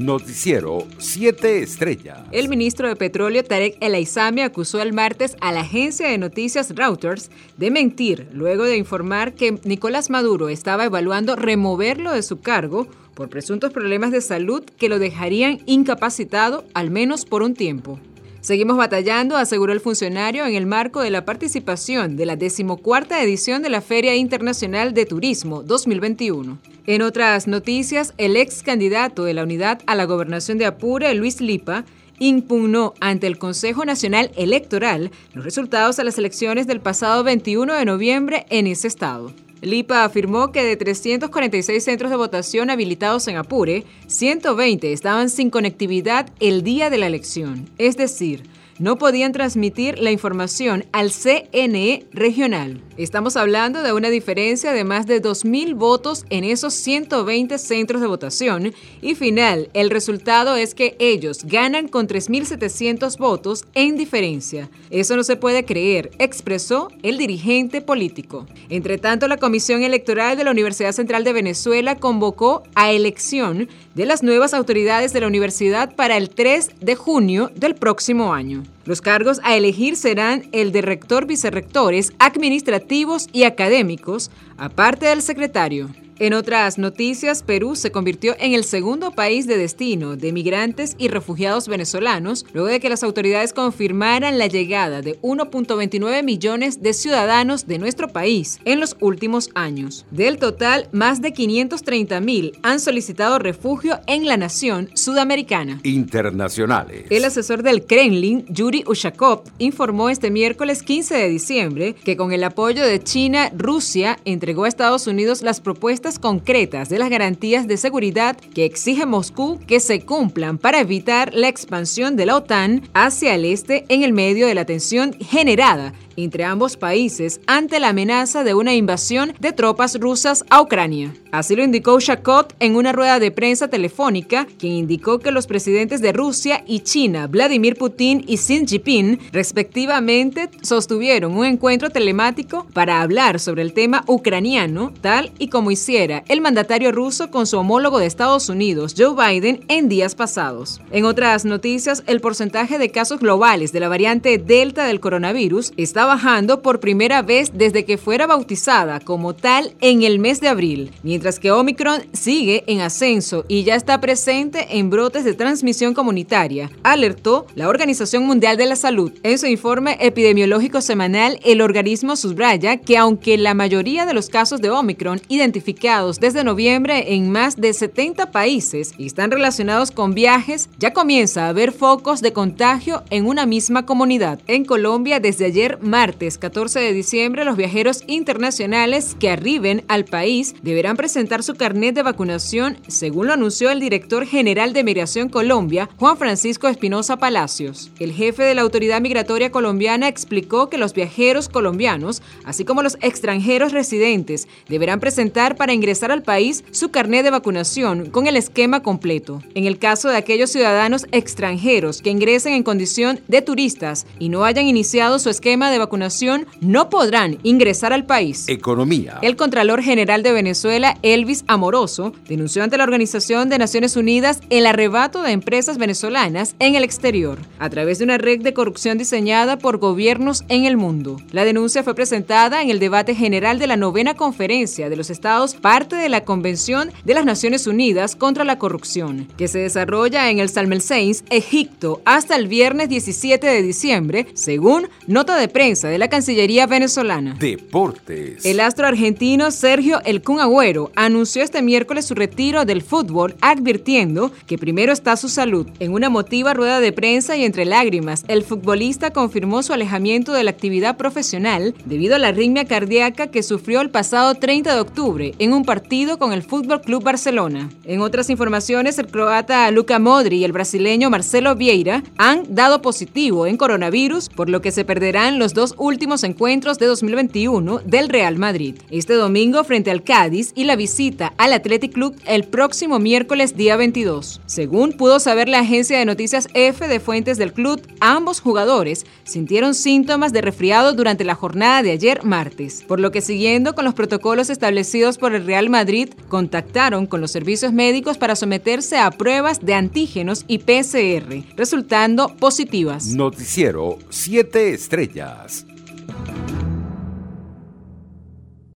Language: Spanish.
Noticiero 7 Estrellas. El ministro de Petróleo Tarek El Aizami acusó el martes a la agencia de noticias Reuters de mentir luego de informar que Nicolás Maduro estaba evaluando removerlo de su cargo por presuntos problemas de salud que lo dejarían incapacitado al menos por un tiempo. Seguimos batallando, aseguró el funcionario en el marco de la participación de la decimocuarta edición de la Feria Internacional de Turismo 2021. En otras noticias, el ex candidato de la unidad a la gobernación de Apure, Luis Lipa, impugnó ante el Consejo Nacional Electoral los resultados de las elecciones del pasado 21 de noviembre en ese estado. Lipa afirmó que de 346 centros de votación habilitados en Apure, 120 estaban sin conectividad el día de la elección, es decir, no podían transmitir la información al CNE regional. Estamos hablando de una diferencia de más de 2.000 votos en esos 120 centros de votación y final, el resultado es que ellos ganan con 3.700 votos en diferencia. Eso no se puede creer, expresó el dirigente político. Entre tanto, la Comisión Electoral de la Universidad Central de Venezuela convocó a elección de las nuevas autoridades de la universidad para el 3 de junio del próximo año. Los cargos a elegir serán el de rector, vicerrectores, administrativos y académicos, aparte del secretario. En otras noticias, Perú se convirtió en el segundo país de destino de migrantes y refugiados venezolanos luego de que las autoridades confirmaran la llegada de 1.29 millones de ciudadanos de nuestro país en los últimos años. Del total, más de 530 mil han solicitado refugio en la nación sudamericana. Internacionales. El asesor del Kremlin, Yuri Ushakov, informó este miércoles 15 de diciembre que con el apoyo de China, Rusia entregó a Estados Unidos las propuestas concretas de las garantías de seguridad que exige Moscú que se cumplan para evitar la expansión de la OTAN hacia el este en el medio de la tensión generada entre ambos países ante la amenaza de una invasión de tropas rusas a Ucrania. Así lo indicó Shakot en una rueda de prensa telefónica, quien indicó que los presidentes de Rusia y China, Vladimir Putin y Xi Jinping, respectivamente, sostuvieron un encuentro telemático para hablar sobre el tema ucraniano, tal y como el mandatario ruso con su homólogo de Estados Unidos, Joe Biden, en días pasados. En otras noticias, el porcentaje de casos globales de la variante Delta del coronavirus está bajando por primera vez desde que fuera bautizada como tal en el mes de abril, mientras que Omicron sigue en ascenso y ya está presente en brotes de transmisión comunitaria, alertó la Organización Mundial de la Salud. En su informe epidemiológico semanal, el organismo subraya que aunque la mayoría de los casos de Omicron identificados desde noviembre en más de 70 países están relacionados con viajes, ya comienza a haber focos de contagio en una misma comunidad. En Colombia, desde ayer, martes 14 de diciembre, los viajeros internacionales que arriben al país deberán presentar su carnet de vacunación, según lo anunció el director general de Migración Colombia, Juan Francisco Espinosa Palacios. El jefe de la Autoridad Migratoria Colombiana explicó que los viajeros colombianos, así como los extranjeros residentes, deberán presentar para ingresar al país su carnet de vacunación con el esquema completo. En el caso de aquellos ciudadanos extranjeros que ingresen en condición de turistas y no hayan iniciado su esquema de vacunación no podrán ingresar al país. Economía. El Contralor General de Venezuela, Elvis Amoroso, denunció ante la Organización de Naciones Unidas el arrebato de empresas venezolanas en el exterior, a través de una red de corrupción diseñada por gobiernos en el mundo. La denuncia fue presentada en el debate general de la novena conferencia de los estados, parte de la Convención de las Naciones Unidas contra la Corrupción, que se desarrolla en el Salmel Saints, Egipto, hasta el viernes 17 de diciembre, según nota de prensa de la Cancillería venezolana. Deportes. El astro argentino Sergio El Kun Agüero anunció este miércoles su retiro del fútbol, advirtiendo que primero está su salud. En una motiva rueda de prensa y entre lágrimas, el futbolista confirmó su alejamiento de la actividad profesional debido a la arritmia cardíaca que sufrió el pasado 30 de octubre en un partido con el Fútbol Club Barcelona. En otras informaciones, el croata Luca Modri y el brasileño Marcelo Vieira han dado positivo en coronavirus, por lo que se perderán los dos últimos encuentros de 2021 del Real Madrid. Este domingo frente al Cádiz y la visita al Athletic Club el próximo miércoles día 22. Según pudo saber la agencia de noticias F de fuentes del club, ambos jugadores sintieron síntomas de resfriado durante la jornada de ayer martes, por lo que siguiendo con los protocolos establecidos por el Real Madrid contactaron con los servicios médicos para someterse a pruebas de antígenos y PCR, resultando positivas. Noticiero 7 Estrellas.